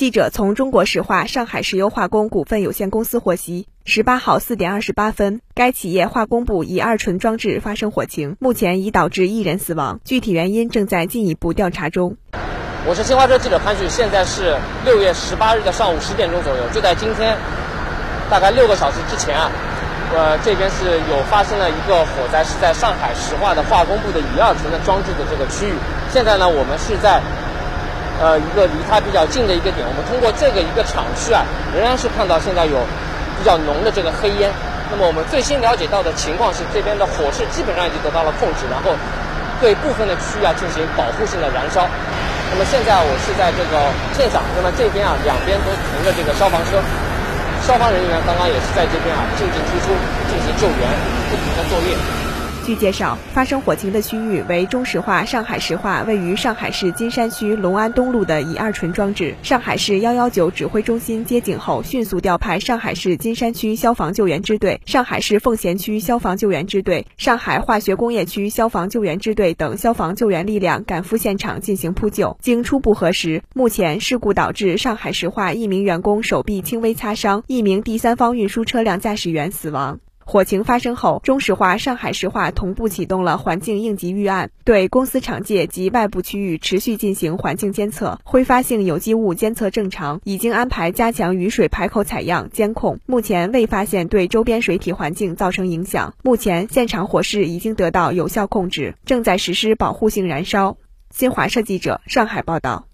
记者从中国石化上海石油化工股份有限公司获悉，十八号四点二十八分，该企业化工部乙二醇装置发生火情，目前已导致一人死亡，具体原因正在进一步调查中。我是新华社记者潘旭，现在是六月十八日的上午十点钟左右，就在今天大概六个小时之前啊，呃，这边是有发生了一个火灾，是在上海石化的化工部的乙二醇的装置的这个区域。现在呢，我们是在。呃，一个离它比较近的一个点，我们通过这个一个厂区啊，仍然是看到现在有比较浓的这个黑烟。那么我们最新了解到的情况是，这边的火势基本上已经得到了控制，然后对部分的区域啊进行保护性的燃烧。那么现在我是在这个现场，那么这边啊两边都停着这个消防车，消防人员刚刚也是在这边啊进进出出进行救援，不停的作业。据介绍，发生火情的区域为中石化上海石化位于上海市金山区龙安东路的乙二醇装置。上海市幺幺九指挥中心接警后，迅速调派上海市金山区消防救援支队、上海市奉贤区消防救援支队、上海化学工业区消防救援支队等消防救援力量赶赴现场进行扑救。经初步核实，目前事故导致上海石化一名员工手臂轻微擦伤，一名第三方运输车辆驾驶员死亡。火情发生后，中石化、上海石化同步启动了环境应急预案，对公司厂界及外部区域持续进行环境监测，挥发性有机物监测正常，已经安排加强雨水排口采样监控，目前未发现对周边水体环境造成影响。目前现场火势已经得到有效控制，正在实施保护性燃烧。新华社记者上海报道。